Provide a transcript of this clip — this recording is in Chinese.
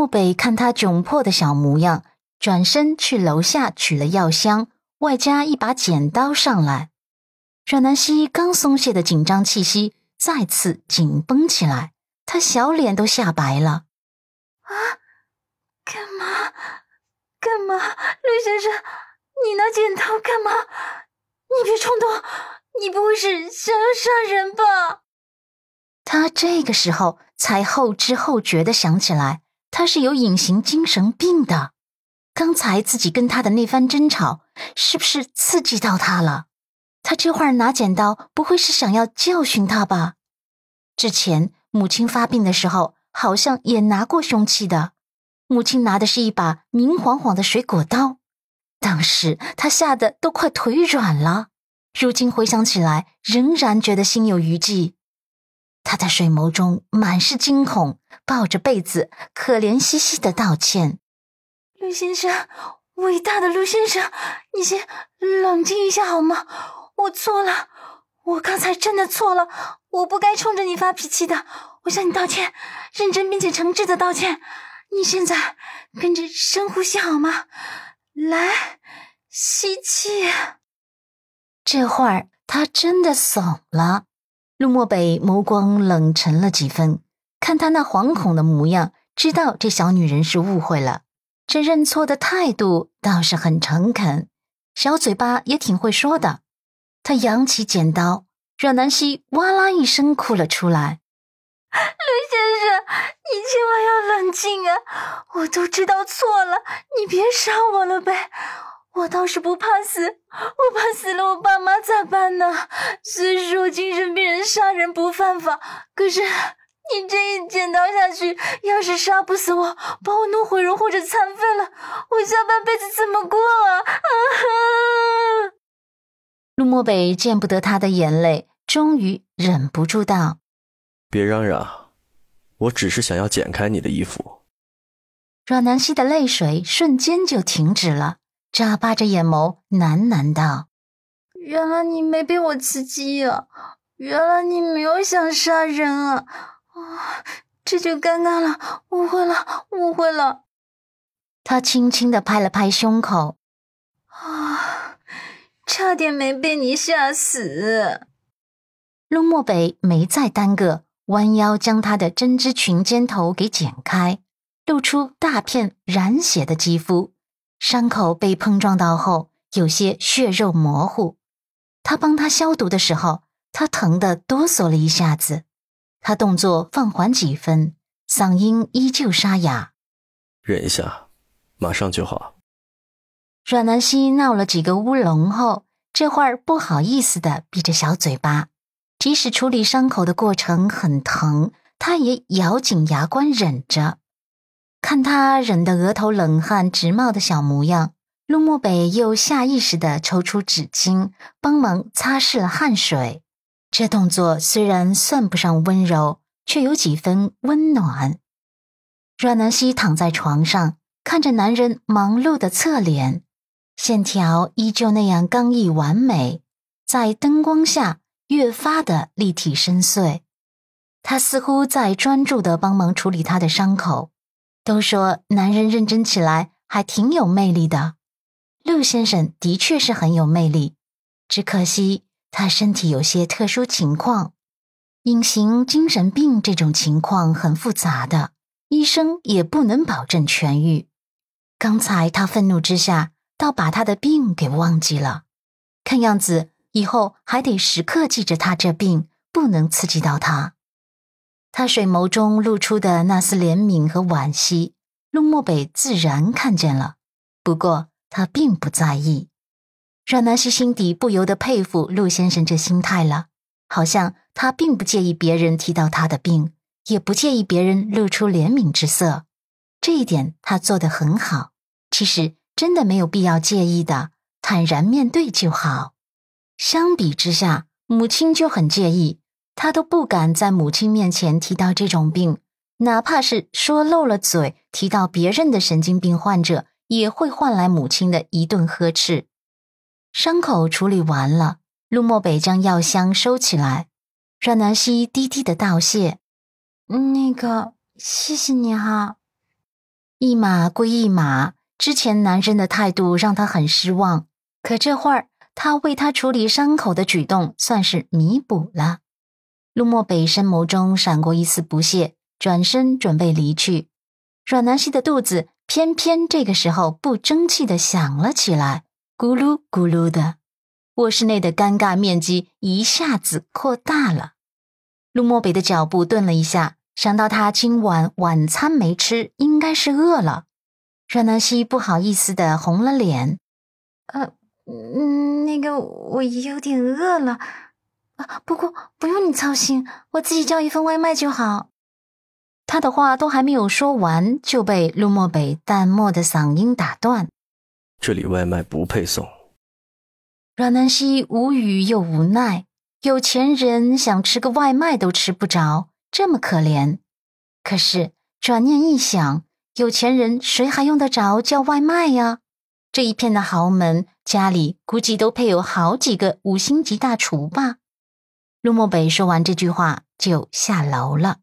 漠北看他窘迫的小模样，转身去楼下取了药箱，外加一把剪刀上来。阮南希刚松懈的紧张气息再次紧绷起来，他小脸都吓白了。啊，干嘛？干嘛？陆先生，你拿剪刀干嘛？你别冲动，你不会是想要杀人吧？他这个时候才后知后觉的想起来，他是有隐形精神病的。刚才自己跟他的那番争吵，是不是刺激到他了？他这会儿拿剪刀，不会是想要教训他吧？之前母亲发病的时候，好像也拿过凶器的。母亲拿的是一把明晃晃的水果刀，当时他吓得都快腿软了。如今回想起来，仍然觉得心有余悸。他在水眸中满是惊恐，抱着被子，可怜兮兮的道歉：“陆先生，伟大的陆先生，你先冷静一下好吗？”我错了，我刚才真的错了，我不该冲着你发脾气的。我向你道歉，认真并且诚挚的道歉。你现在跟着深呼吸好吗？来，吸气。这会儿他真的怂了。陆漠北眸光冷沉了几分，看他那惶恐的模样，知道这小女人是误会了。这认错的态度倒是很诚恳，小嘴巴也挺会说的。他扬起剪刀，阮南希哇啦一声哭了出来。刘先生，你千万要冷静啊！我都知道错了，你别杀我了呗。我倒是不怕死，我怕死了，我爸妈咋办呢？虽说精神病人杀人不犯法，可是你这一剪刀下去，要是杀不死我，把我弄毁容或者残废了，我下半辈子怎么过啊？啊哈！陆漠北见不得他的眼泪，终于忍不住道：“别嚷嚷，我只是想要剪开你的衣服。”阮南希的泪水瞬间就停止了，眨巴着眼眸，喃喃道：“原来你没被我刺激啊！原来你没有想杀人啊！啊，这就尴尬了，误会了，误会了。”他轻轻的拍了拍胸口，啊。差点没被你吓死。陆漠北没再耽搁，弯腰将他的针织裙肩头给剪开，露出大片染血的肌肤，伤口被碰撞到后有些血肉模糊。他帮他消毒的时候，他疼得哆嗦了一下子。他动作放缓几分，嗓音依旧沙哑：“忍一下，马上就好。”阮南希闹了几个乌龙后，这会儿不好意思的闭着小嘴巴。即使处理伤口的过程很疼，他也咬紧牙关忍着。看他忍得额头冷汗直冒的小模样，陆漠北又下意识的抽出纸巾，帮忙擦拭了汗水。这动作虽然算不上温柔，却有几分温暖。阮南希躺在床上，看着男人忙碌的侧脸。线条依旧那样刚毅完美，在灯光下越发的立体深邃。他似乎在专注的帮忙处理他的伤口。都说男人认真起来还挺有魅力的，陆先生的确是很有魅力，只可惜他身体有些特殊情况，隐形精神病这种情况很复杂的，医生也不能保证痊愈。刚才他愤怒之下。倒把他的病给忘记了，看样子以后还得时刻记着他这病，不能刺激到他。他水眸中露出的那丝怜悯和惋惜，陆漠北自然看见了，不过他并不在意。阮南希心底不由得佩服陆先生这心态了，好像他并不介意别人提到他的病，也不介意别人露出怜悯之色，这一点他做得很好。其实。真的没有必要介意的，坦然面对就好。相比之下，母亲就很介意，他都不敢在母亲面前提到这种病，哪怕是说漏了嘴提到别人的神经病患者，也会换来母亲的一顿呵斥。伤口处理完了，陆漠北将药箱收起来，阮南希低低的道谢：“那个，谢谢你哈。”一码归一码，之前男人的态度让他很失望，可这会儿他为他处理伤口的举动算是弥补了。陆漠北深眸中闪过一丝不屑，转身准备离去。阮南希的肚子偏偏这个时候不争气的响了起来，咕噜咕噜的。卧室内的尴尬面积一下子扩大了。陆漠北的脚步顿了一下，想到他今晚晚餐没吃，应该是饿了。阮南希不好意思的红了脸，呃，嗯，那个我有点饿了，啊，不过不用你操心，我自己叫一份外卖就好。他的话都还没有说完，就被陆漠北淡漠的嗓音打断：“这里外卖不配送。”阮南希无语又无奈，有钱人想吃个外卖都吃不着，这么可怜。可是转念一想，有钱人谁还用得着叫外卖呀？这一片的豪门，家里估计都配有好几个五星级大厨吧。陆漠北说完这句话，就下楼了。